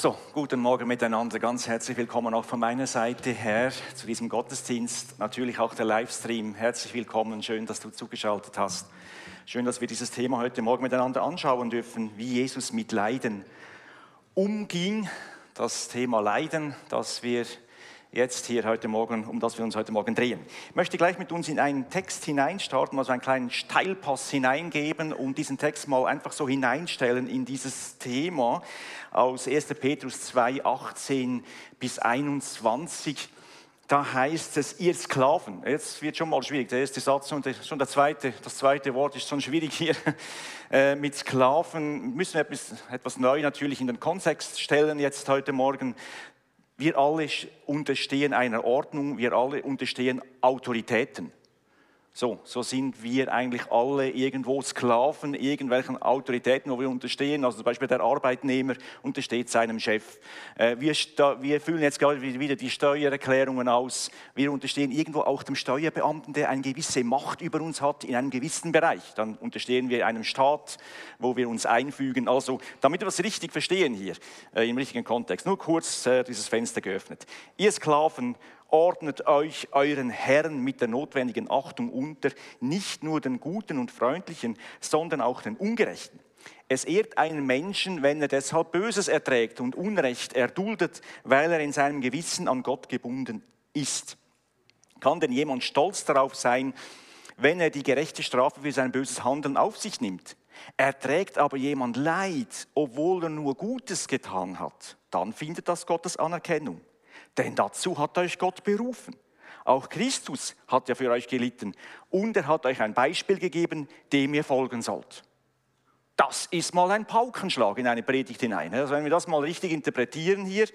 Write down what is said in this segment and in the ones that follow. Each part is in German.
So, guten Morgen miteinander. Ganz herzlich willkommen auch von meiner Seite her zu diesem Gottesdienst. Natürlich auch der Livestream. Herzlich willkommen. Schön, dass du zugeschaltet hast. Schön, dass wir dieses Thema heute Morgen miteinander anschauen dürfen, wie Jesus mit Leiden umging. Das Thema Leiden, das wir jetzt hier heute Morgen, um das wir uns heute Morgen drehen. Ich möchte gleich mit uns in einen Text hineinstarten, also einen kleinen Steilpass hineingeben und diesen Text mal einfach so hineinstellen in dieses Thema aus 1. Petrus 2, 18 bis 21. Da heißt es, ihr Sklaven. Jetzt wird schon mal schwierig. Der erste Satz und schon der zweite, das zweite Wort ist schon schwierig hier. Äh, mit Sklaven müssen wir etwas, etwas neu natürlich in den Kontext stellen jetzt heute Morgen. Wir alle unterstehen einer Ordnung, wir alle unterstehen Autoritäten. So, so sind wir eigentlich alle irgendwo Sklaven irgendwelchen Autoritäten, wo wir unterstehen. Also zum Beispiel der Arbeitnehmer untersteht seinem Chef. Äh, wir, wir füllen jetzt gerade wieder die Steuererklärungen aus. Wir unterstehen irgendwo auch dem Steuerbeamten, der eine gewisse Macht über uns hat in einem gewissen Bereich. Dann unterstehen wir einem Staat, wo wir uns einfügen. Also, damit wir das richtig verstehen hier, äh, im richtigen Kontext. Nur kurz äh, dieses Fenster geöffnet. Ihr Sklaven ordnet euch euren Herrn mit der notwendigen Achtung unter, nicht nur den Guten und Freundlichen, sondern auch den Ungerechten. Es ehrt einen Menschen, wenn er deshalb Böses erträgt und Unrecht erduldet, weil er in seinem Gewissen an Gott gebunden ist. Kann denn jemand stolz darauf sein, wenn er die gerechte Strafe für sein böses Handeln auf sich nimmt? Erträgt aber jemand Leid, obwohl er nur Gutes getan hat, dann findet das Gottes Anerkennung. Denn dazu hat euch Gott berufen. Auch Christus hat ja für euch gelitten und er hat euch ein Beispiel gegeben, dem ihr folgen sollt. Das ist mal ein Paukenschlag in eine Predigt hinein. Also wenn wir das mal richtig interpretieren hier,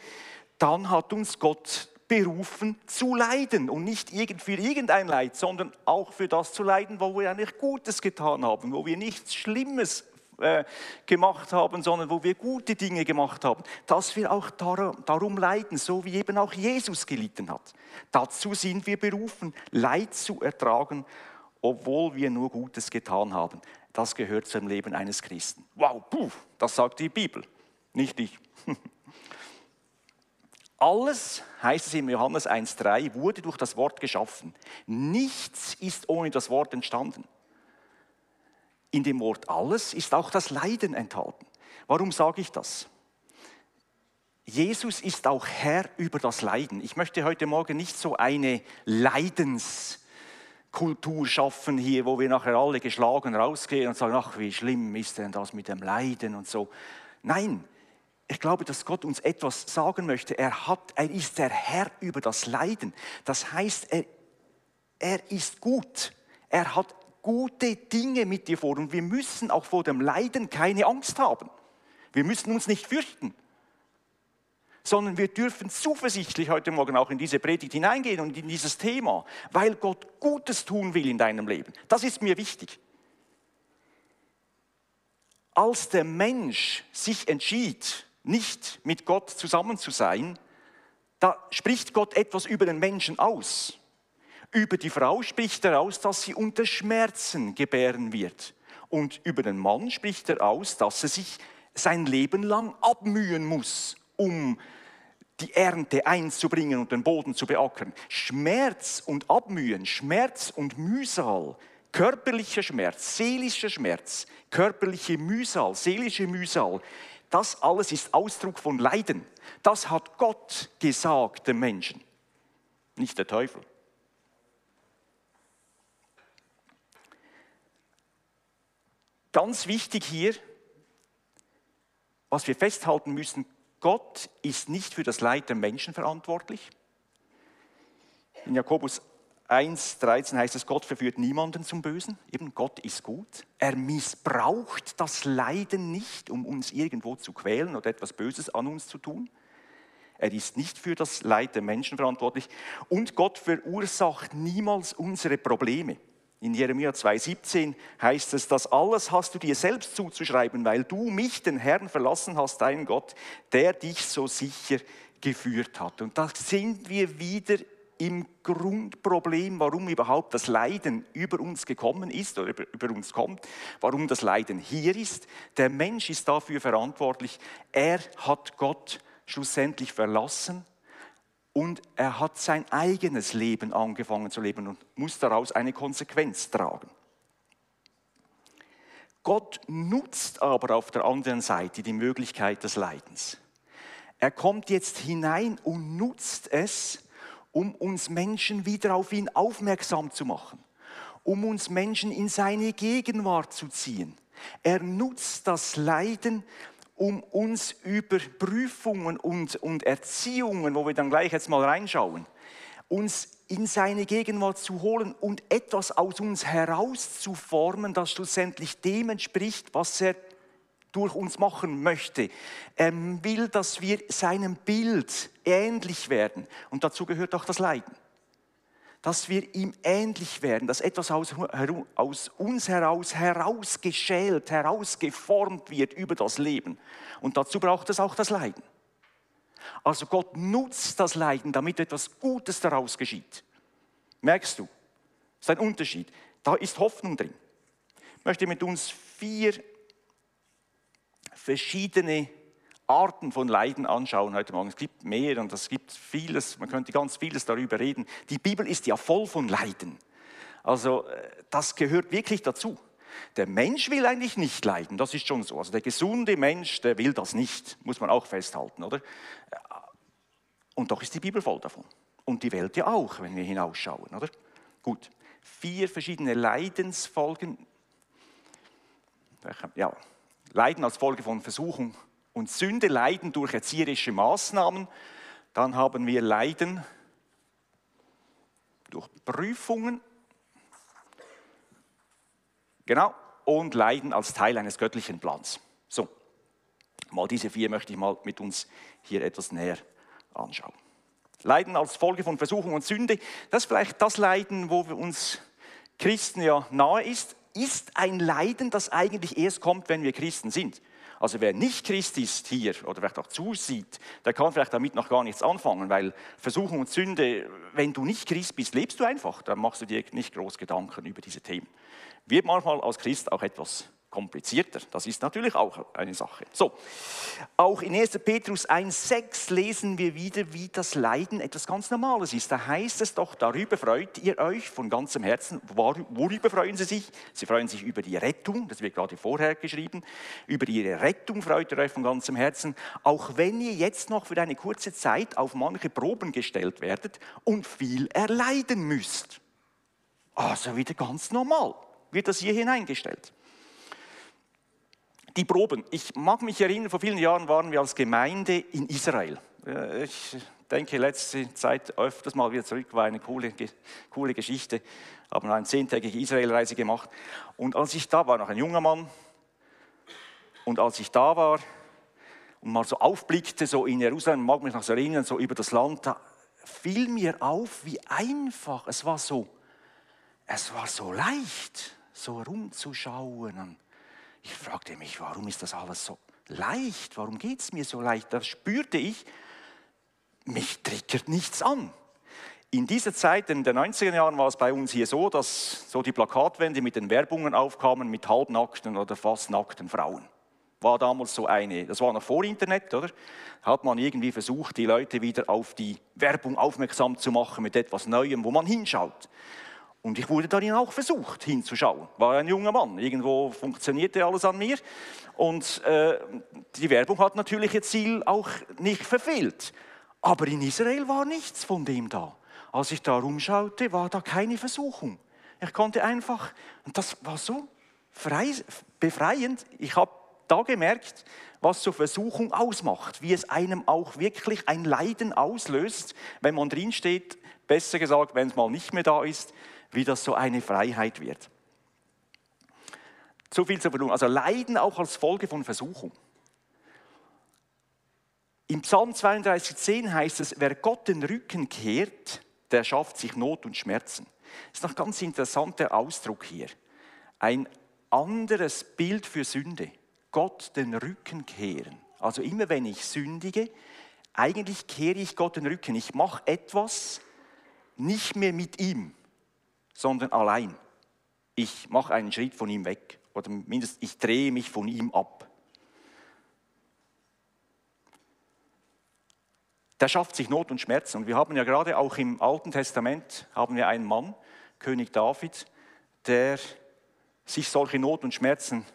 dann hat uns Gott berufen zu leiden und nicht für irgendein Leid, sondern auch für das zu leiden, wo wir eigentlich Gutes getan haben, wo wir nichts Schlimmes äh, gemacht haben, sondern wo wir gute Dinge gemacht haben, dass wir auch darum leiden, so wie eben auch Jesus gelitten hat. Dazu sind wir berufen, Leid zu ertragen, obwohl wir nur Gutes getan haben. Das gehört zum Leben eines Christen. Wow, puh, das sagt die Bibel, nicht ich. Alles, heißt es in Johannes 1.3, wurde durch das Wort geschaffen. Nichts ist ohne das Wort entstanden in dem Wort alles ist auch das Leiden enthalten. Warum sage ich das? Jesus ist auch Herr über das Leiden. Ich möchte heute Morgen nicht so eine Leidenskultur schaffen hier, wo wir nachher alle geschlagen rausgehen und sagen, ach, wie schlimm ist denn das mit dem Leiden und so. Nein, ich glaube, dass Gott uns etwas sagen möchte. Er, hat, er ist der Herr über das Leiden. Das heißt, er, er ist gut. Er hat gute Dinge mit dir vor und wir müssen auch vor dem Leiden keine Angst haben. Wir müssen uns nicht fürchten, sondern wir dürfen zuversichtlich heute Morgen auch in diese Predigt hineingehen und in dieses Thema, weil Gott Gutes tun will in deinem Leben. Das ist mir wichtig. Als der Mensch sich entschied, nicht mit Gott zusammen zu sein, da spricht Gott etwas über den Menschen aus. Über die Frau spricht er aus, dass sie unter Schmerzen gebären wird. Und über den Mann spricht er aus, dass er sich sein Leben lang abmühen muss, um die Ernte einzubringen und den Boden zu beackern. Schmerz und Abmühen, Schmerz und Mühsal, körperlicher Schmerz, seelischer Schmerz, körperliche Mühsal, seelische Mühsal, das alles ist Ausdruck von Leiden. Das hat Gott gesagt dem Menschen, nicht der Teufel. Ganz wichtig hier, was wir festhalten müssen, Gott ist nicht für das Leid der Menschen verantwortlich. In Jakobus 1,13 heißt es, Gott verführt niemanden zum Bösen. Eben Gott ist gut. Er missbraucht das Leiden nicht, um uns irgendwo zu quälen oder etwas Böses an uns zu tun. Er ist nicht für das Leid der Menschen verantwortlich. Und Gott verursacht niemals unsere Probleme. In Jeremia 2,17 heißt es, das alles hast du dir selbst zuzuschreiben, weil du mich, den Herrn, verlassen hast, dein Gott, der dich so sicher geführt hat. Und da sind wir wieder im Grundproblem, warum überhaupt das Leiden über uns gekommen ist oder über, uns kommt, warum das Leiden hier ist. Der Mensch ist dafür verantwortlich. Er hat Gott schlussendlich verlassen und er hat sein eigenes Leben angefangen zu leben und muss daraus eine Konsequenz tragen. Gott nutzt aber auf der anderen Seite die Möglichkeit des Leidens. Er kommt jetzt hinein und nutzt es, um uns Menschen wieder auf ihn aufmerksam zu machen, um uns Menschen in seine Gegenwart zu ziehen. Er nutzt das Leiden, um uns über Prüfungen und, und Erziehungen, wo wir dann gleich jetzt mal reinschauen, uns in seine Gegenwart zu holen und etwas aus uns herauszuformen, das schlussendlich dem entspricht, was er durch uns machen möchte. Er will, dass wir seinem Bild ähnlich werden. Und dazu gehört auch das Leiden. Dass wir ihm ähnlich werden, dass etwas aus, aus uns heraus herausgeschält, herausgeformt wird über das Leben. Und dazu braucht es auch das Leiden. Also Gott nutzt das Leiden, damit etwas Gutes daraus geschieht. Merkst du? Das ist ein Unterschied. Da ist Hoffnung drin. Ich möchte mit uns vier verschiedene Arten von Leiden anschauen heute Morgen. Es gibt mehr und es gibt vieles, man könnte ganz vieles darüber reden. Die Bibel ist ja voll von Leiden. Also äh, das gehört wirklich dazu. Der Mensch will eigentlich nicht leiden, das ist schon so. Also der gesunde Mensch, der will das nicht, muss man auch festhalten, oder? Und doch ist die Bibel voll davon. Und die Welt ja auch, wenn wir hinausschauen, oder? Gut, vier verschiedene Leidensfolgen. Ja, Leiden als Folge von Versuchung und Sünde, Leiden durch erzieherische Maßnahmen. Dann haben wir Leiden durch Prüfungen Genau, und Leiden als Teil eines göttlichen Plans. So, mal diese vier möchte ich mal mit uns hier etwas näher anschauen. Leiden als Folge von Versuchung und Sünde, das ist vielleicht das Leiden, wo wir uns Christen ja nahe ist, ist ein Leiden, das eigentlich erst kommt, wenn wir Christen sind. Also wer nicht Christ ist hier oder vielleicht auch zusieht, der kann vielleicht damit noch gar nichts anfangen, weil Versuchung und Sünde, wenn du nicht Christ bist, lebst du einfach, dann machst du dir nicht groß Gedanken über diese Themen. Wird manchmal als Christ auch etwas komplizierter. Das ist natürlich auch eine Sache. So, auch in 1. Petrus 1,6 lesen wir wieder, wie das Leiden etwas ganz Normales ist. Da heißt es doch, darüber freut ihr euch von ganzem Herzen. Worüber freuen sie sich? Sie freuen sich über die Rettung, das wird gerade vorher geschrieben. Über ihre Rettung freut ihr euch von ganzem Herzen, auch wenn ihr jetzt noch für eine kurze Zeit auf manche Proben gestellt werdet und viel erleiden müsst. Also wieder ganz normal wird das hier hineingestellt. Die Proben. Ich mag mich erinnern, vor vielen Jahren waren wir als Gemeinde in Israel. Ich denke, letzte Zeit öfters mal wieder zurück, war eine coole, coole Geschichte. Haben eine zehntägige Israelreise gemacht. Und als ich da war, noch ein junger Mann, und als ich da war und mal so aufblickte, so in Jerusalem, mag mich noch so erinnern, so über das Land, da fiel mir auf, wie einfach, es war so, es war so leicht so rumzuschauen. Ich fragte mich, warum ist das alles so leicht? Warum geht es mir so leicht? Da spürte ich, mich triggert nichts an. In dieser Zeit, in den 90er Jahren, war es bei uns hier so, dass so die Plakatwände mit den Werbungen aufkamen mit halbnackten oder fast nackten Frauen. War damals so eine, das war noch vor Internet, oder? Hat man irgendwie versucht, die Leute wieder auf die Werbung aufmerksam zu machen mit etwas Neuem, wo man hinschaut. Und ich wurde darin auch versucht hinzuschauen. War ein junger Mann. Irgendwo funktionierte alles an mir. Und äh, die Werbung hat natürlich ihr Ziel auch nicht verfehlt. Aber in Israel war nichts von dem da. Als ich da rumschaute, war da keine Versuchung. Ich konnte einfach, und das war so frei, befreiend. Ich habe da gemerkt, was so Versuchung ausmacht, wie es einem auch wirklich ein Leiden auslöst, wenn man drinsteht, besser gesagt, wenn es mal nicht mehr da ist, wie das so eine Freiheit wird. So viel zur Verlust. Also Leiden auch als Folge von Versuchung. Im Psalm 32,10 heißt es, wer Gott den Rücken kehrt, der schafft sich Not und Schmerzen. Das ist noch ein ganz interessanter Ausdruck hier. Ein anderes Bild für Sünde. Gott den Rücken kehren. Also immer wenn ich sündige, eigentlich kehre ich Gott den Rücken. Ich mache etwas nicht mehr mit ihm, sondern allein. Ich mache einen Schritt von ihm weg oder mindestens ich drehe mich von ihm ab. der schafft sich Not und Schmerzen. Und wir haben ja gerade auch im Alten Testament haben wir einen Mann, König David, der sich solche Not und Schmerzen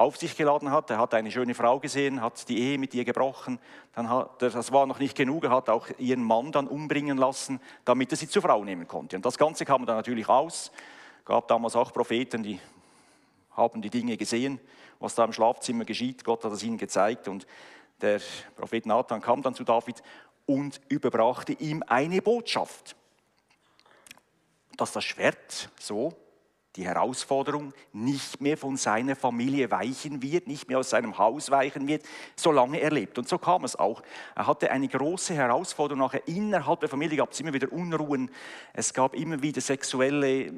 auf sich geladen hat. Er hat eine schöne Frau gesehen, hat die Ehe mit ihr gebrochen. Dann hat das war noch nicht genug, er hat auch ihren Mann dann umbringen lassen, damit er sie zur Frau nehmen konnte. Und das Ganze kam dann natürlich aus. Gab damals auch Propheten, die haben die Dinge gesehen, was da im Schlafzimmer geschieht. Gott hat es ihnen gezeigt und der Prophet Nathan kam dann zu David und überbrachte ihm eine Botschaft, dass das Schwert so die Herausforderung nicht mehr von seiner Familie weichen wird, nicht mehr aus seinem Haus weichen wird, solange er lebt. Und so kam es auch. Er hatte eine große Herausforderung. Nachher innerhalb der Familie gab es immer wieder Unruhen. Es gab immer wieder sexuelle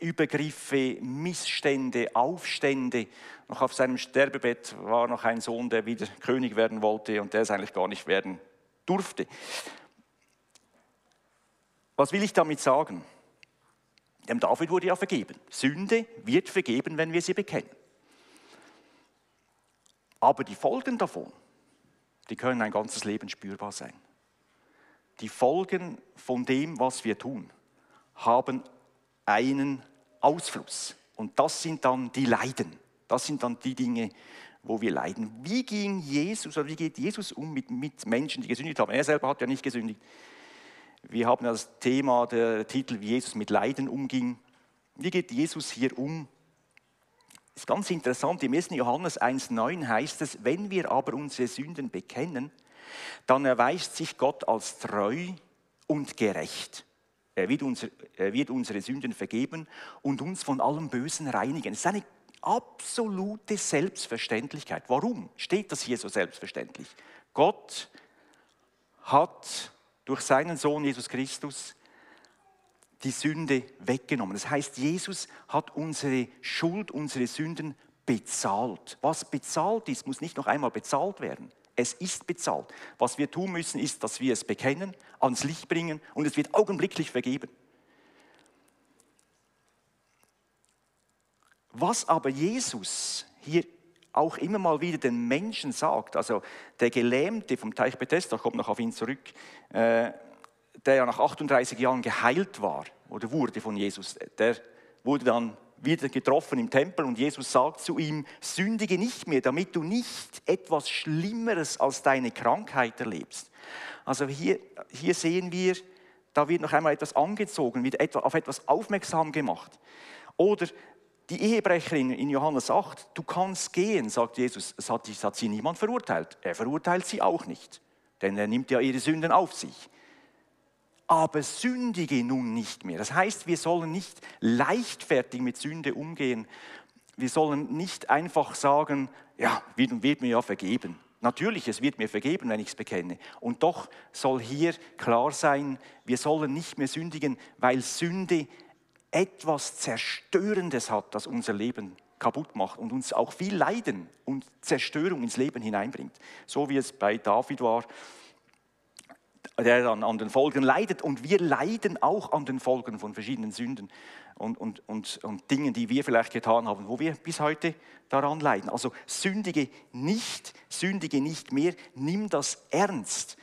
Übergriffe, Missstände, Aufstände. Noch auf seinem Sterbebett war noch ein Sohn, der wieder König werden wollte und der es eigentlich gar nicht werden durfte. Was will ich damit sagen? Dem David wurde ja vergeben. Sünde wird vergeben, wenn wir sie bekennen. Aber die Folgen davon, die können ein ganzes Leben spürbar sein. Die Folgen von dem, was wir tun, haben einen Ausfluss. Und das sind dann die Leiden. Das sind dann die Dinge, wo wir leiden. Wie ging Jesus oder wie geht Jesus um mit, mit Menschen, die gesündigt haben? Er selber hat ja nicht gesündigt. Wir haben das Thema, der Titel, wie Jesus mit Leiden umging. Wie geht Jesus hier um? Das ist ganz interessant. Im 1. Johannes 1,9 heißt es: Wenn wir aber unsere Sünden bekennen, dann erweist sich Gott als treu und gerecht. Er wird, unser, er wird unsere Sünden vergeben und uns von allem Bösen reinigen. Es ist eine absolute Selbstverständlichkeit. Warum steht das hier so selbstverständlich? Gott hat durch seinen Sohn Jesus Christus die Sünde weggenommen. Das heißt, Jesus hat unsere Schuld, unsere Sünden bezahlt. Was bezahlt ist, muss nicht noch einmal bezahlt werden. Es ist bezahlt. Was wir tun müssen, ist, dass wir es bekennen, ans Licht bringen und es wird augenblicklich vergeben. Was aber Jesus hier auch immer mal wieder den Menschen sagt. Also der Gelähmte vom Teich Bethesda, kommt noch auf ihn zurück, äh, der ja nach 38 Jahren geheilt war oder wurde von Jesus, der wurde dann wieder getroffen im Tempel und Jesus sagt zu ihm, sündige nicht mehr, damit du nicht etwas Schlimmeres als deine Krankheit erlebst. Also hier, hier sehen wir, da wird noch einmal etwas angezogen, wird auf etwas aufmerksam gemacht. Oder die Ehebrecherin in Johannes 8, du kannst gehen, sagt Jesus, es hat, es hat sie niemand verurteilt. Er verurteilt sie auch nicht, denn er nimmt ja ihre Sünden auf sich. Aber sündige nun nicht mehr. Das heißt, wir sollen nicht leichtfertig mit Sünde umgehen. Wir sollen nicht einfach sagen, ja, wird, wird mir ja vergeben. Natürlich, es wird mir vergeben, wenn ich es bekenne. Und doch soll hier klar sein, wir sollen nicht mehr sündigen, weil Sünde etwas Zerstörendes hat, das unser Leben kaputt macht und uns auch viel Leiden und Zerstörung ins Leben hineinbringt. So wie es bei David war, der dann an den Folgen leidet. Und wir leiden auch an den Folgen von verschiedenen Sünden und, und, und, und Dingen, die wir vielleicht getan haben, wo wir bis heute daran leiden. Also sündige nicht, sündige nicht mehr, nimm das ernst.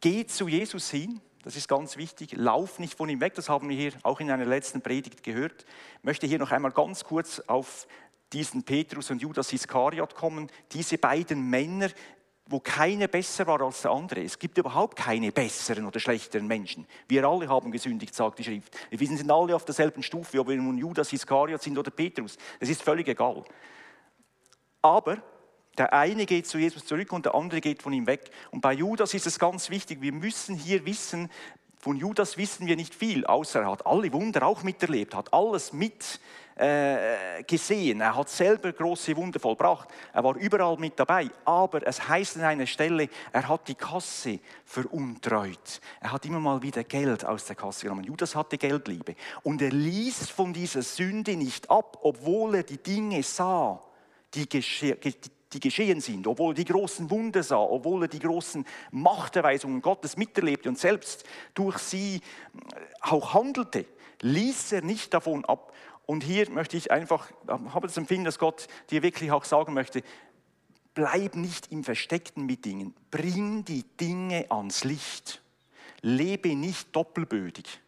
Geh zu Jesus hin das ist ganz wichtig. Lauf nicht von ihm weg. Das haben wir hier auch in einer letzten Predigt gehört. Ich möchte hier noch einmal ganz kurz auf diesen Petrus und Judas Iskariot kommen. Diese beiden Männer, wo keiner besser war als der andere. Es gibt überhaupt keine besseren oder schlechteren Menschen. Wir alle haben gesündigt, sagt die Schrift. Wir sind alle auf derselben Stufe, ob wir nun Judas Iskariot sind oder Petrus. Es ist völlig egal. Aber der eine geht zu Jesus zurück und der andere geht von ihm weg. Und bei Judas ist es ganz wichtig, wir müssen hier wissen, von Judas wissen wir nicht viel, außer er hat alle Wunder auch miterlebt, hat alles mit äh, gesehen. Er hat selber große Wunder vollbracht. Er war überall mit dabei. Aber es heißt an einer Stelle, er hat die Kasse veruntreut. Er hat immer mal wieder Geld aus der Kasse genommen. Judas hatte Geldliebe. Und er ließ von dieser Sünde nicht ab, obwohl er die Dinge sah, die, die geschehen sind, obwohl er die großen Wunder sah, obwohl er die großen Machterweisungen Gottes miterlebte und selbst durch sie äh, auch handelte, ließ er nicht davon ab. Und hier möchte ich einfach, habe das Empfinden, dass Gott dir wirklich auch sagen möchte, bleib nicht im Versteckten mit Dingen. Bring die Dinge ans Licht. Lebe nicht doppelbödig.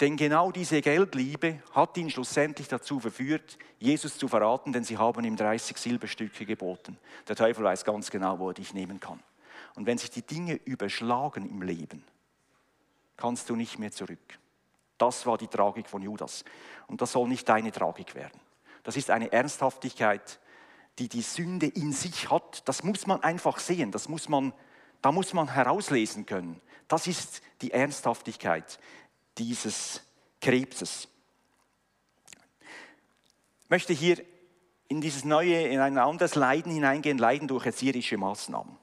Denn genau diese Geldliebe hat ihn schlussendlich dazu verführt, Jesus zu verraten, denn sie haben ihm 30 Silberstücke geboten. Der Teufel weiß ganz genau, wo er dich nehmen kann. Und wenn sich die Dinge überschlagen im Leben, kannst du nicht mehr zurück. Das war die Tragik von Judas. Und das soll nicht deine Tragik werden. Das ist eine Ernsthaftigkeit, die die Sünde in sich hat. Das muss man einfach sehen. Das muss man, da muss man herauslesen können. Das ist die Ernsthaftigkeit, dieses Krebses. Ich möchte hier in dieses neue, in ein anderes Leiden hineingehen, Leiden durch erzieherische Maßnahmen.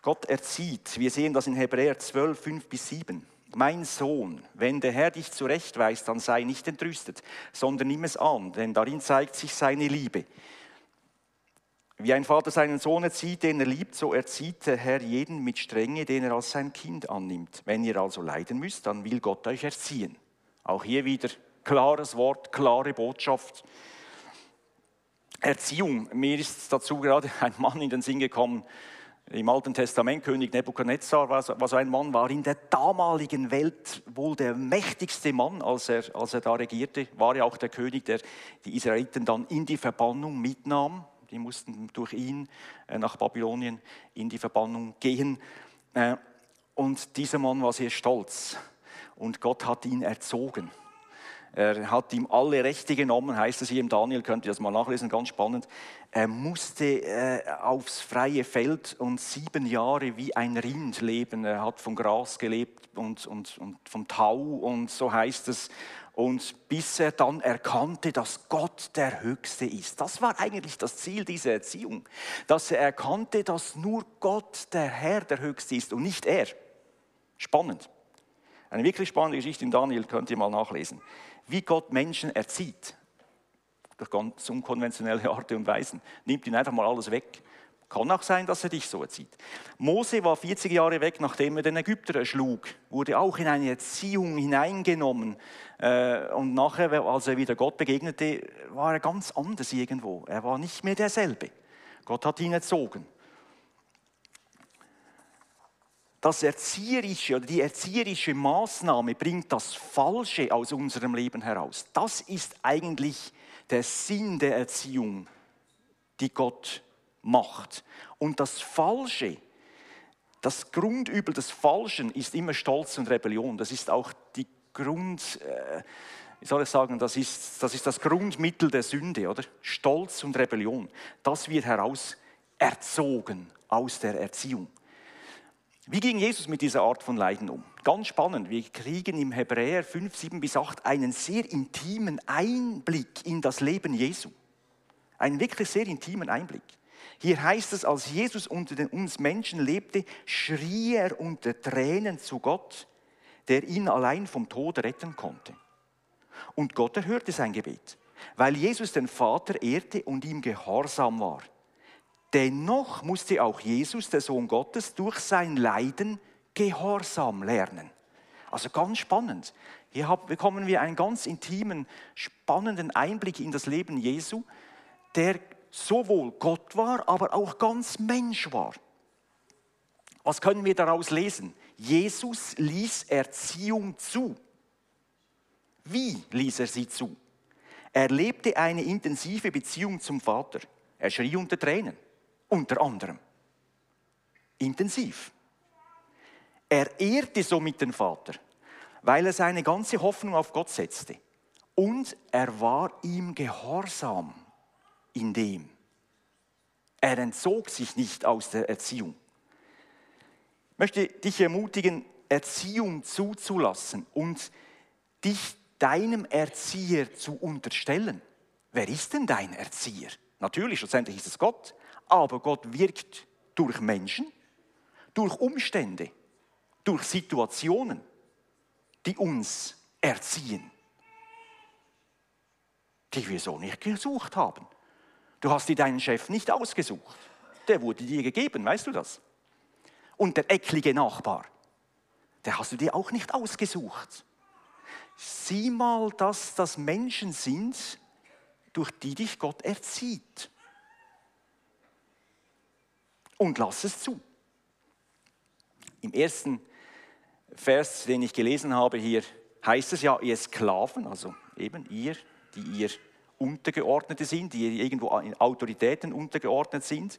Gott erzieht, wir sehen das in Hebräer 12, 5 bis 7. Mein Sohn, wenn der Herr dich zurechtweist, dann sei nicht entrüstet, sondern nimm es an, denn darin zeigt sich seine Liebe. Wie ein Vater seinen Sohn erzieht, den er liebt, so erzieht der Herr jeden mit Strenge, den er als sein Kind annimmt. Wenn ihr also leiden müsst, dann will Gott euch erziehen. Auch hier wieder klares Wort, klare Botschaft. Erziehung. Mir ist dazu gerade ein Mann in den Sinn gekommen. Im Alten Testament, König Nebukadnezar war so ein Mann, war in der damaligen Welt wohl der mächtigste Mann, als er, als er da regierte. War ja auch der König, der die Israeliten dann in die Verbannung mitnahm die mussten durch ihn äh, nach Babylonien in die Verbannung gehen. Äh, und dieser Mann war sehr stolz und Gott hat ihn erzogen. Er hat ihm alle Rechte genommen, heißt es hier im Daniel, könnt ihr das mal nachlesen, ganz spannend. Er musste äh, aufs freie Feld und sieben Jahre wie ein Rind leben. Er hat vom Gras gelebt und, und, und vom Tau und so heißt es und bis er dann erkannte, dass Gott der Höchste ist. Das war eigentlich das Ziel dieser Erziehung, dass er erkannte, dass nur Gott der Herr der Höchste ist und nicht er. Spannend. Eine wirklich spannende Geschichte in Daniel könnt ihr mal nachlesen. Wie Gott Menschen erzieht, durch ganz unkonventionelle Art und Weisen, nimmt ihn einfach mal alles weg kann auch sein, dass er dich so erzieht. Mose war 40 Jahre weg, nachdem er den Ägypter erschlug, wurde auch in eine Erziehung hineingenommen. Äh, und nachher, als er wieder Gott begegnete, war er ganz anders irgendwo. Er war nicht mehr derselbe. Gott hat ihn erzogen. Das erzieherische oder die erzieherische Maßnahme bringt das Falsche aus unserem Leben heraus. Das ist eigentlich der Sinn der Erziehung, die Gott macht. Und das Falsche, das Grundübel des Falschen ist immer Stolz und Rebellion. Das ist auch die Grund, äh, wie soll ich sagen, das ist, das ist das Grundmittel der Sünde, oder? Stolz und Rebellion. Das wird heraus erzogen aus der Erziehung. Wie ging Jesus mit dieser Art von Leiden um? Ganz spannend. Wir kriegen im Hebräer 5, 7 bis 8 einen sehr intimen Einblick in das Leben Jesu. Einen wirklich sehr intimen Einblick. Hier heißt es, als Jesus unter den, uns Menschen lebte, schrie er unter Tränen zu Gott, der ihn allein vom Tod retten konnte. Und Gott erhörte sein Gebet, weil Jesus den Vater ehrte und ihm gehorsam war. Dennoch musste auch Jesus, der Sohn Gottes, durch sein Leiden Gehorsam lernen. Also ganz spannend. Hier bekommen wir einen ganz intimen, spannenden Einblick in das Leben Jesu, der sowohl Gott war, aber auch ganz Mensch war. Was können wir daraus lesen? Jesus ließ Erziehung zu. Wie ließ er sie zu? Er lebte eine intensive Beziehung zum Vater. Er schrie unter Tränen, unter anderem. Intensiv. Er ehrte somit den Vater, weil er seine ganze Hoffnung auf Gott setzte. Und er war ihm gehorsam in dem. Er entzog sich nicht aus der Erziehung. Ich möchte dich ermutigen, Erziehung zuzulassen und dich deinem Erzieher zu unterstellen. Wer ist denn dein Erzieher? Natürlich, schlussendlich ist es Gott, aber Gott wirkt durch Menschen, durch Umstände, durch Situationen, die uns erziehen, die wir so nicht gesucht haben. Du hast dir deinen Chef nicht ausgesucht. Der wurde dir gegeben, weißt du das? Und der ecklige Nachbar, der hast du dir auch nicht ausgesucht. Sieh mal, dass das Menschen sind, durch die dich Gott erzieht. und lass es zu. Im ersten Vers, den ich gelesen habe hier, heißt es ja, ihr Sklaven, also eben ihr, die ihr Untergeordnete sind, die irgendwo in Autoritäten untergeordnet sind,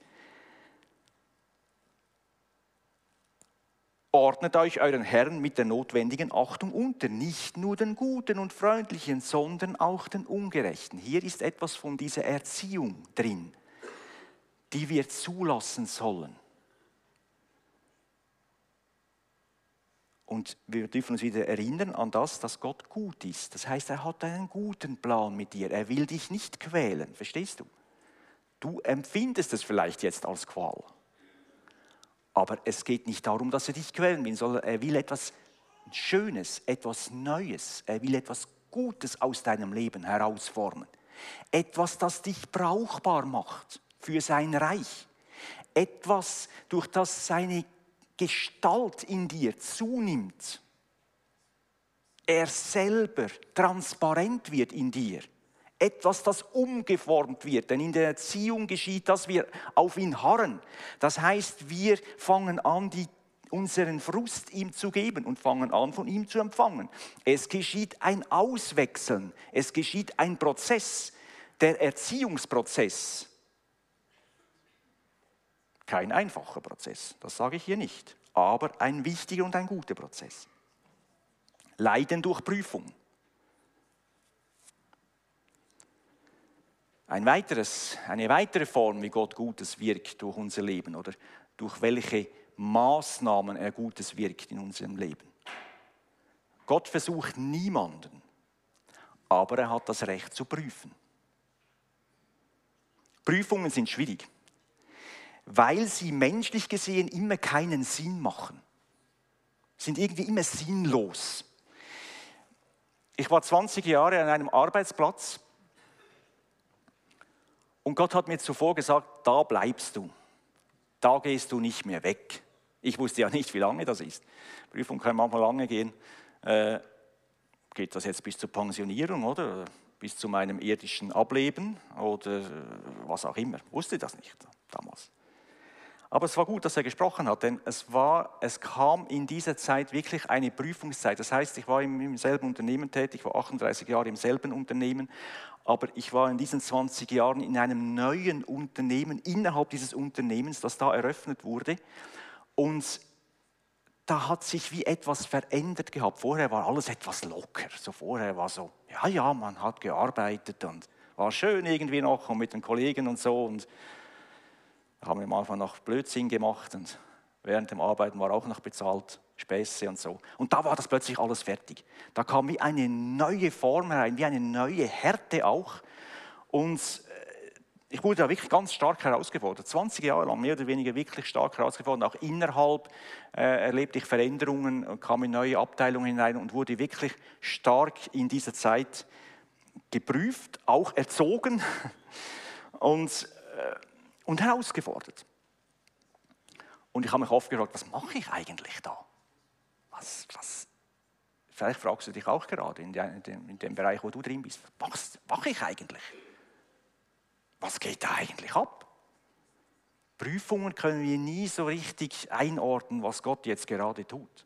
ordnet euch euren Herrn mit der notwendigen Achtung unter, nicht nur den Guten und Freundlichen, sondern auch den Ungerechten. Hier ist etwas von dieser Erziehung drin, die wir zulassen sollen. Und wir dürfen uns wieder erinnern an das, dass Gott gut ist. Das heißt, er hat einen guten Plan mit dir. Er will dich nicht quälen, verstehst du? Du empfindest es vielleicht jetzt als Qual. Aber es geht nicht darum, dass er dich quälen will, sondern er will etwas Schönes, etwas Neues. Er will etwas Gutes aus deinem Leben herausformen. Etwas, das dich brauchbar macht für sein Reich. Etwas, durch das seine Gestalt in dir zunimmt. Er selber transparent wird in dir etwas, das umgeformt wird. Denn in der Erziehung geschieht, dass wir auf ihn harren. Das heißt, wir fangen an, die, unseren Frust ihm zu geben und fangen an, von ihm zu empfangen. Es geschieht ein Auswechseln. Es geschieht ein Prozess, der Erziehungsprozess. Kein einfacher Prozess, das sage ich hier nicht, aber ein wichtiger und ein guter Prozess. Leiden durch Prüfung. Ein weiteres, eine weitere Form, wie Gott Gutes wirkt durch unser Leben oder durch welche Maßnahmen er Gutes wirkt in unserem Leben. Gott versucht niemanden, aber er hat das Recht zu prüfen. Prüfungen sind schwierig, weil sie menschlich gesehen immer keinen Sinn machen, sind irgendwie immer sinnlos. Ich war 20 Jahre an einem Arbeitsplatz, und Gott hat mir zuvor gesagt, da bleibst du. Da gehst du nicht mehr weg. Ich wusste ja nicht, wie lange das ist. Prüfung kann manchmal lange gehen. Äh, geht das jetzt bis zur Pensionierung oder bis zu meinem irdischen Ableben oder was auch immer? Wusste das nicht damals. Aber es war gut, dass er gesprochen hat, denn es, war, es kam in dieser Zeit wirklich eine Prüfungszeit. Das heißt, ich war im, selben Unternehmen tätig, ich war 38 Jahre im selben Unternehmen, aber ich war in diesen 20 Jahren in einem neuen Unternehmen, innerhalb dieses Unternehmens, das da eröffnet wurde. Und da hat sich wie etwas verändert gehabt. Vorher war alles etwas locker. So vorher war so, ja, ja, man hat gearbeitet und war schön irgendwie noch und mit den Kollegen und so. Und haben wir am Anfang noch Blödsinn gemacht und während dem Arbeiten war auch noch bezahlt, Späße und so. Und da war das plötzlich alles fertig. Da kam wie eine neue Form herein, wie eine neue Härte auch. Und äh, ich wurde da wirklich ganz stark herausgefordert. 20 Jahre lang, mehr oder weniger wirklich stark herausgefordert. Auch innerhalb äh, erlebte ich Veränderungen, kam in neue Abteilungen hinein und wurde wirklich stark in dieser Zeit geprüft, auch erzogen. Und und herausgefordert. Und ich habe mich oft gefragt, was mache ich eigentlich da? Was, was, vielleicht fragst du dich auch gerade in dem, in dem Bereich, wo du drin bist, was mache ich eigentlich? Was geht da eigentlich ab? Prüfungen können wir nie so richtig einordnen, was Gott jetzt gerade tut.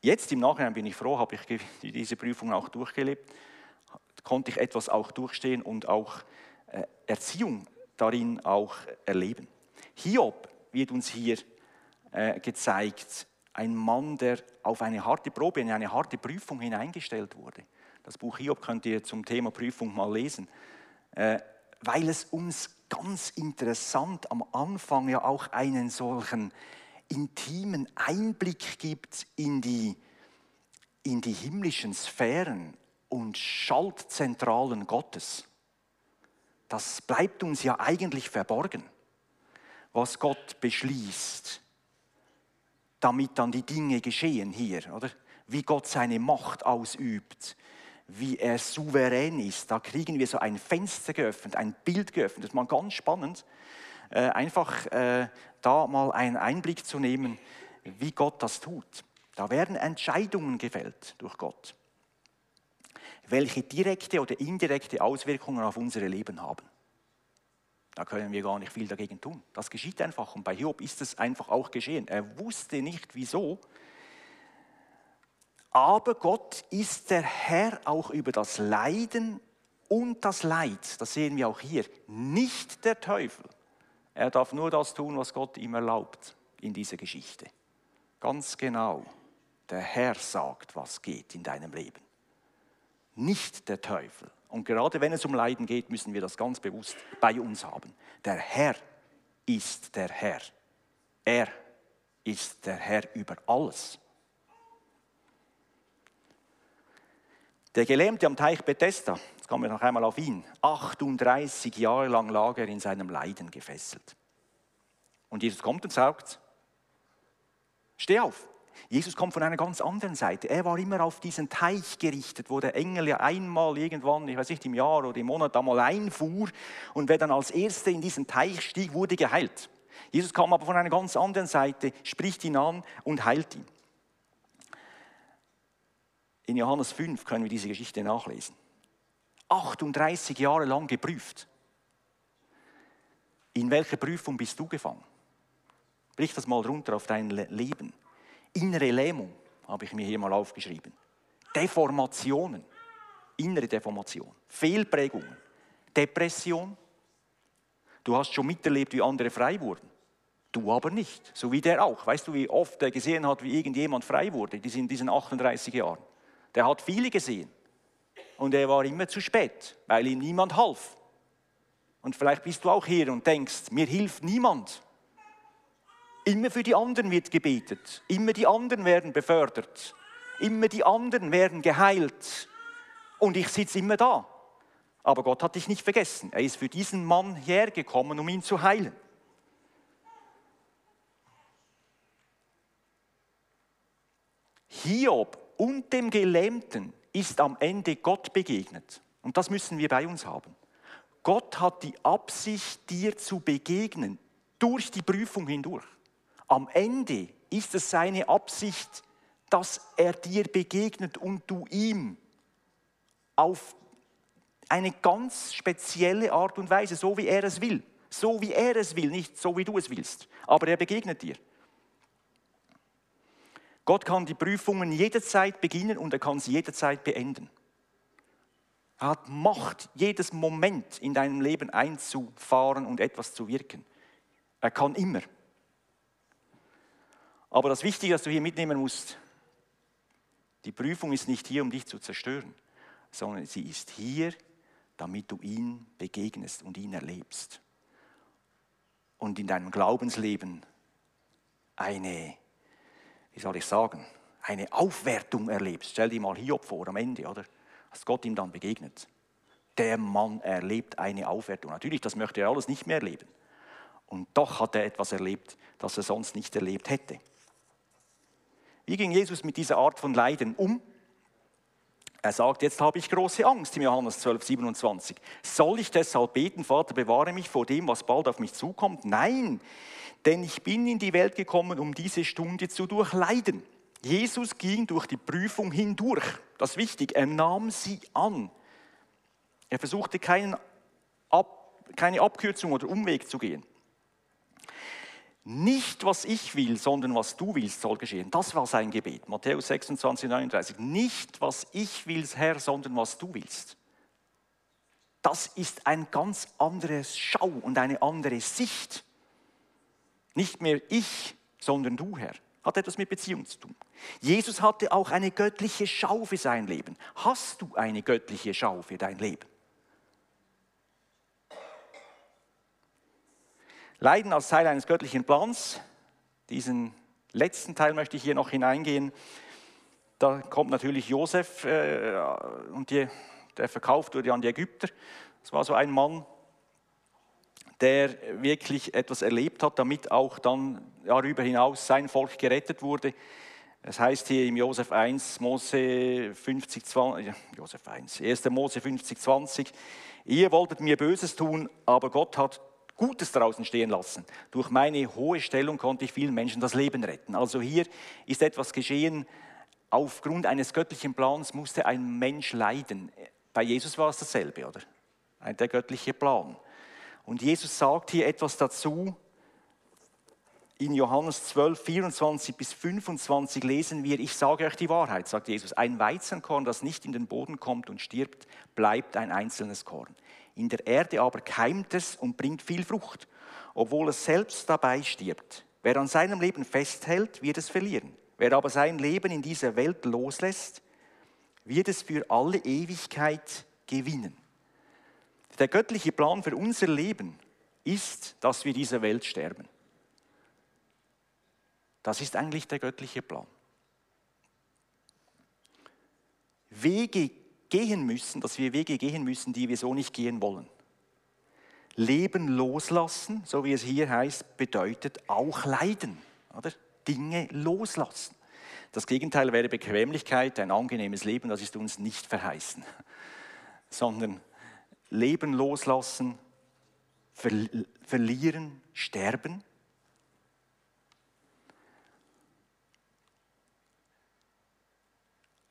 Jetzt im Nachhinein bin ich froh, habe ich diese Prüfung auch durchgelebt, konnte ich etwas auch durchstehen und auch äh, Erziehung darin auch erleben. Hiob wird uns hier äh, gezeigt, ein Mann, der auf eine harte Probe, in eine harte Prüfung hineingestellt wurde. Das Buch Hiob könnt ihr zum Thema Prüfung mal lesen, äh, weil es uns ganz interessant am Anfang ja auch einen solchen intimen Einblick gibt in die, in die himmlischen Sphären und Schaltzentralen Gottes das bleibt uns ja eigentlich verborgen, was Gott beschließt, damit dann die Dinge geschehen hier, oder? Wie Gott seine Macht ausübt, wie er souverän ist. Da kriegen wir so ein Fenster geöffnet, ein Bild geöffnet. Das ist mal ganz spannend, äh, einfach äh, da mal einen Einblick zu nehmen, wie Gott das tut. Da werden Entscheidungen gefällt durch Gott welche direkte oder indirekte Auswirkungen auf unser Leben haben. Da können wir gar nicht viel dagegen tun. Das geschieht einfach. Und bei Hiob ist es einfach auch geschehen. Er wusste nicht wieso. Aber Gott ist der Herr auch über das Leiden und das Leid. Das sehen wir auch hier. Nicht der Teufel. Er darf nur das tun, was Gott ihm erlaubt in dieser Geschichte. Ganz genau. Der Herr sagt, was geht in deinem Leben. Nicht der Teufel. Und gerade wenn es um Leiden geht, müssen wir das ganz bewusst bei uns haben. Der Herr ist der Herr. Er ist der Herr über alles. Der Gelähmte am Teich Bethesda, jetzt kommen wir noch einmal auf ihn, 38 Jahre lang lag er in seinem Leiden gefesselt. Und Jesus kommt und sagt, steh auf, Jesus kommt von einer ganz anderen Seite. Er war immer auf diesen Teich gerichtet, wo der Engel ja einmal irgendwann, ich weiß nicht, im Jahr oder im Monat einmal einfuhr und wer dann als Erster in diesen Teich stieg, wurde geheilt. Jesus kam aber von einer ganz anderen Seite, spricht ihn an und heilt ihn. In Johannes 5 können wir diese Geschichte nachlesen. 38 Jahre lang geprüft. In welche Prüfung bist du gefangen? Brich das mal runter auf dein Leben. Innere Lähmung habe ich mir hier mal aufgeschrieben. Deformationen, innere Deformation, Fehlprägungen, Depression. Du hast schon miterlebt, wie andere frei wurden. Du aber nicht, so wie der auch. Weißt du, wie oft er gesehen hat, wie irgendjemand frei wurde in diesen 38 Jahren? Der hat viele gesehen. Und er war immer zu spät, weil ihm niemand half. Und vielleicht bist du auch hier und denkst, mir hilft niemand. Immer für die anderen wird gebetet. Immer die anderen werden befördert. Immer die anderen werden geheilt. Und ich sitze immer da. Aber Gott hat dich nicht vergessen. Er ist für diesen Mann hergekommen, um ihn zu heilen. Hiob und dem Gelähmten ist am Ende Gott begegnet. Und das müssen wir bei uns haben. Gott hat die Absicht, dir zu begegnen, durch die Prüfung hindurch. Am Ende ist es seine Absicht, dass er dir begegnet und du ihm auf eine ganz spezielle Art und Weise, so wie er es will. So wie er es will, nicht so wie du es willst. Aber er begegnet dir. Gott kann die Prüfungen jederzeit beginnen und er kann sie jederzeit beenden. Er hat Macht, jedes Moment in deinem Leben einzufahren und etwas zu wirken. Er kann immer. Aber das Wichtige, was du hier mitnehmen musst, die Prüfung ist nicht hier, um dich zu zerstören, sondern sie ist hier, damit du ihn begegnest und ihn erlebst. Und in deinem Glaubensleben eine, wie soll ich sagen, eine Aufwertung erlebst. Stell dir mal Hiob vor am Ende, oder? Dass Gott ihm dann begegnet. Der Mann erlebt eine Aufwertung. Natürlich, das möchte er alles nicht mehr erleben. Und doch hat er etwas erlebt, das er sonst nicht erlebt hätte. Wie ging Jesus mit dieser Art von Leiden um? Er sagt, jetzt habe ich große Angst im Johannes 12, 27. Soll ich deshalb beten, Vater, bewahre mich vor dem, was bald auf mich zukommt? Nein, denn ich bin in die Welt gekommen, um diese Stunde zu durchleiden. Jesus ging durch die Prüfung hindurch. Das ist wichtig, er nahm sie an. Er versuchte keinen Ab, keine Abkürzung oder Umweg zu gehen. Nicht, was ich will, sondern was du willst, soll geschehen. Das war sein Gebet. Matthäus 26, 39. Nicht, was ich will, Herr, sondern was du willst. Das ist ein ganz anderes Schau und eine andere Sicht. Nicht mehr ich, sondern du, Herr. Hat etwas mit Beziehung zu tun. Jesus hatte auch eine göttliche Schau für sein Leben. Hast du eine göttliche Schau für dein Leben? Leiden als Teil eines göttlichen Plans. Diesen letzten Teil möchte ich hier noch hineingehen. Da kommt natürlich Josef äh, und die, der verkauft wurde an die Ägypter. Das war so ein Mann, der wirklich etwas erlebt hat, damit auch dann darüber hinaus sein Volk gerettet wurde. Es heißt hier im Josef 1, Mose 50, 20, Josef 1, 1. Mose 50, 20, ihr wolltet mir Böses tun, aber Gott hat Gutes draußen stehen lassen. Durch meine hohe Stellung konnte ich vielen Menschen das Leben retten. Also hier ist etwas geschehen. Aufgrund eines göttlichen Plans musste ein Mensch leiden. Bei Jesus war es dasselbe, oder? Der göttliche Plan. Und Jesus sagt hier etwas dazu. In Johannes 12, 24 bis 25 lesen wir, ich sage euch die Wahrheit, sagt Jesus, ein Weizenkorn, das nicht in den Boden kommt und stirbt, bleibt ein einzelnes Korn. In der Erde aber keimt es und bringt viel Frucht, obwohl es selbst dabei stirbt. Wer an seinem Leben festhält, wird es verlieren. Wer aber sein Leben in dieser Welt loslässt, wird es für alle Ewigkeit gewinnen. Der göttliche Plan für unser Leben ist, dass wir dieser Welt sterben. Das ist eigentlich der göttliche Plan. Wege gehen müssen, dass wir Wege gehen müssen, die wir so nicht gehen wollen. Leben loslassen, so wie es hier heißt, bedeutet auch Leiden. Oder? Dinge loslassen. Das Gegenteil wäre Bequemlichkeit, ein angenehmes Leben, das ist uns nicht verheißen, sondern Leben loslassen, ver verlieren, sterben.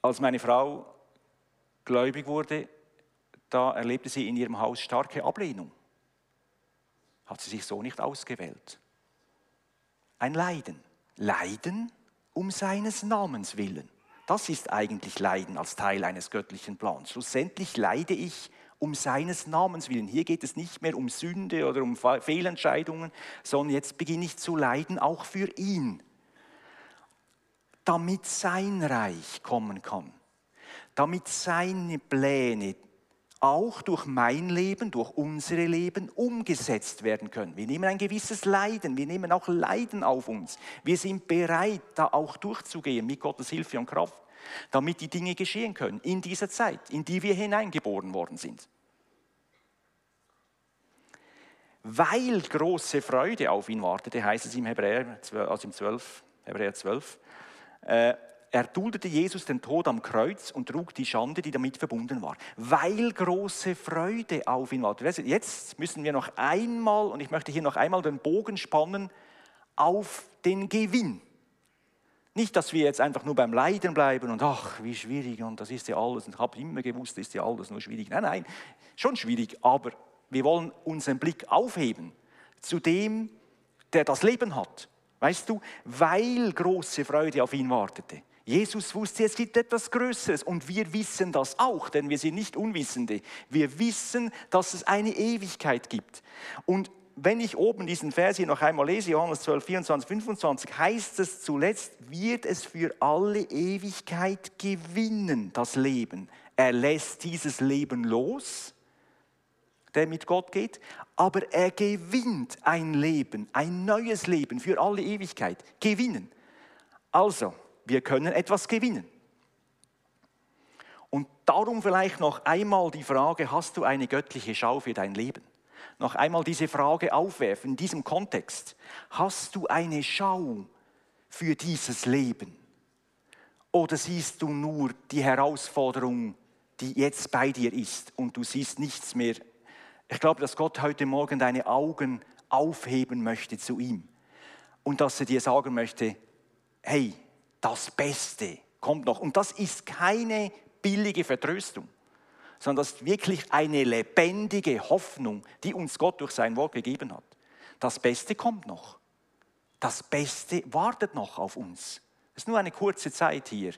Als meine Frau gläubig wurde, da erlebte sie in ihrem Haus starke Ablehnung. Hat sie sich so nicht ausgewählt. Ein Leiden. Leiden um seines Namens willen. Das ist eigentlich Leiden als Teil eines göttlichen Plans. Schlussendlich leide ich um seines Namens willen. Hier geht es nicht mehr um Sünde oder um Fehlentscheidungen, sondern jetzt beginne ich zu leiden, auch für ihn, damit sein Reich kommen kann, damit seine Pläne auch durch mein Leben, durch unsere Leben umgesetzt werden können. Wir nehmen ein gewisses Leiden, wir nehmen auch Leiden auf uns. Wir sind bereit, da auch durchzugehen mit Gottes Hilfe und Kraft, damit die Dinge geschehen können in dieser Zeit, in die wir hineingeboren worden sind. Weil große Freude auf ihn wartete, heißt es im Hebräer, also im 12, Hebräer 12, äh, er duldete Jesus den Tod am Kreuz und trug die Schande, die damit verbunden war, weil große Freude auf ihn war. Jetzt müssen wir noch einmal, und ich möchte hier noch einmal den Bogen spannen, auf den Gewinn. Nicht, dass wir jetzt einfach nur beim Leiden bleiben und ach, wie schwierig und das ist ja alles und ich habe immer gewusst, das ist ja alles nur schwierig. Nein, nein, schon schwierig, aber wir wollen unseren Blick aufheben zu dem, der das Leben hat. Weißt du, weil große Freude auf ihn wartete. Jesus wusste, es gibt etwas Größeres und wir wissen das auch, denn wir sind nicht Unwissende. Wir wissen, dass es eine Ewigkeit gibt. Und wenn ich oben diesen Vers hier noch einmal lese, Johannes 12, 24, 25, heißt es zuletzt, wird es für alle Ewigkeit gewinnen, das Leben. Er lässt dieses Leben los, der mit Gott geht, aber er gewinnt ein Leben, ein neues Leben für alle Ewigkeit. Gewinnen. Also, wir können etwas gewinnen. Und darum vielleicht noch einmal die Frage, hast du eine göttliche Schau für dein Leben? Noch einmal diese Frage aufwerfen in diesem Kontext. Hast du eine Schau für dieses Leben? Oder siehst du nur die Herausforderung, die jetzt bei dir ist und du siehst nichts mehr? Ich glaube, dass Gott heute Morgen deine Augen aufheben möchte zu ihm und dass er dir sagen möchte, hey, das Beste kommt noch. Und das ist keine billige Vertröstung, sondern das ist wirklich eine lebendige Hoffnung, die uns Gott durch sein Wort gegeben hat. Das Beste kommt noch. Das Beste wartet noch auf uns. Es ist nur eine kurze Zeit hier,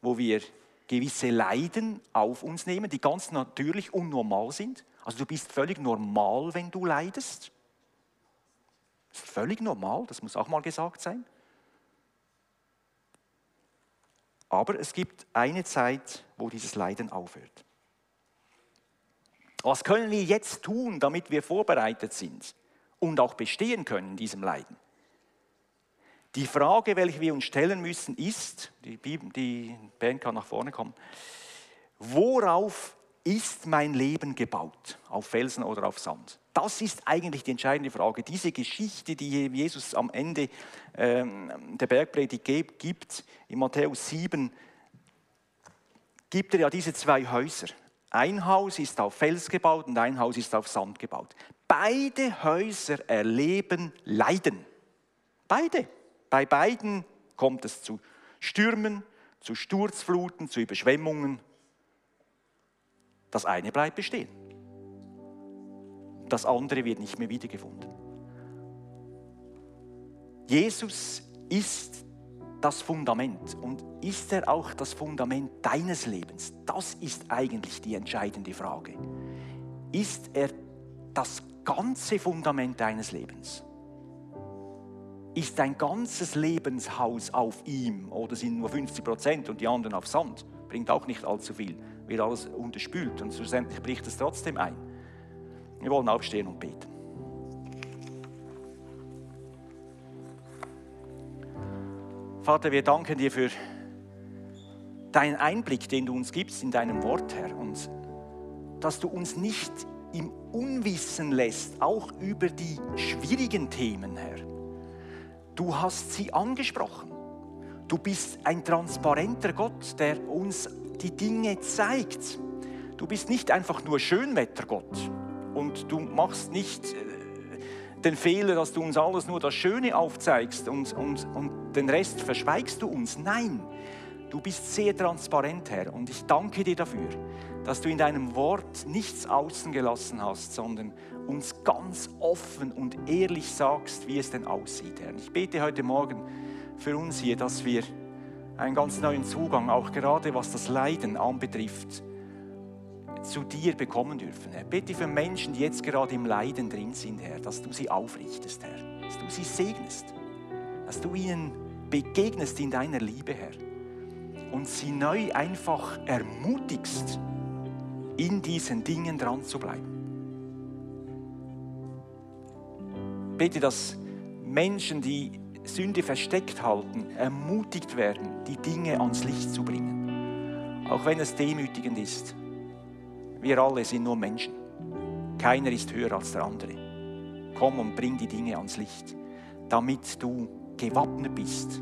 wo wir gewisse Leiden auf uns nehmen, die ganz natürlich und normal sind. Also du bist völlig normal, wenn du leidest. Das ist völlig normal, das muss auch mal gesagt sein. Aber es gibt eine Zeit, wo dieses Leiden aufhört. Was können wir jetzt tun, damit wir vorbereitet sind und auch bestehen können in diesem Leiden? Die Frage, welche wir uns stellen müssen, ist, die, Band kann nach vorne kommen, worauf ist mein Leben gebaut? Auf Felsen oder auf Sand? Das ist eigentlich die entscheidende Frage. Diese Geschichte, die Jesus am Ende ähm, der Bergpredigt gibt, in Matthäus 7, gibt er ja diese zwei Häuser. Ein Haus ist auf Fels gebaut und ein Haus ist auf Sand gebaut. Beide Häuser erleben Leiden. Beide. Bei beiden kommt es zu Stürmen, zu Sturzfluten, zu Überschwemmungen. Das eine bleibt bestehen. das andere wird nicht mehr wiedergefunden. Jesus ist das Fundament und ist er auch das Fundament deines Lebens? Das ist eigentlich die entscheidende Frage. Ist er das ganze Fundament deines Lebens? Ist dein ganzes Lebenshaus auf ihm oder sind nur 50 Prozent und die anderen auf Sand? Bringt auch nicht allzu viel, wird alles unterspült und schlussendlich bricht es trotzdem ein. Wir wollen aufstehen und beten. Vater, wir danken dir für deinen Einblick, den du uns gibst in deinem Wort, Herr, und dass du uns nicht im Unwissen lässt, auch über die schwierigen Themen, Herr. Du hast sie angesprochen. Du bist ein transparenter Gott, der uns die Dinge zeigt. Du bist nicht einfach nur Schönwettergott und du machst nicht äh, den Fehler, dass du uns alles nur das Schöne aufzeigst und, und, und den Rest verschweigst du uns. Nein, du bist sehr transparent, Herr, und ich danke dir dafür, dass du in deinem Wort nichts außen gelassen hast, sondern uns ganz offen und ehrlich sagst, wie es denn aussieht, Herr. Ich bete heute Morgen für uns hier, dass wir einen ganz neuen Zugang, auch gerade was das Leiden anbetrifft, zu dir bekommen dürfen, Herr. Bitte für Menschen, die jetzt gerade im Leiden drin sind, Herr, dass du sie aufrichtest, Herr. Dass du sie segnest. Dass du ihnen begegnest in deiner Liebe, Herr. Und sie neu einfach ermutigst, in diesen Dingen dran zu bleiben. Bitte, dass Menschen, die Sünde versteckt halten, ermutigt werden, die Dinge ans Licht zu bringen. Auch wenn es demütigend ist. Wir alle sind nur Menschen. Keiner ist höher als der andere. Komm und bring die Dinge ans Licht, damit du gewappnet bist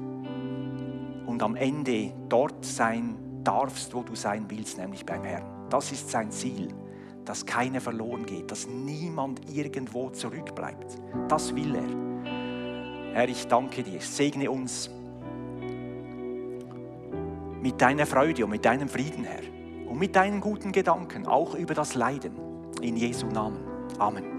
und am Ende dort sein darfst, wo du sein willst, nämlich beim Herrn. Das ist sein Ziel, dass keiner verloren geht, dass niemand irgendwo zurückbleibt. Das will er. Herr, ich danke dir. Segne uns mit deiner Freude und mit deinem Frieden, Herr und mit deinen guten Gedanken auch über das Leiden. In Jesu Namen. Amen.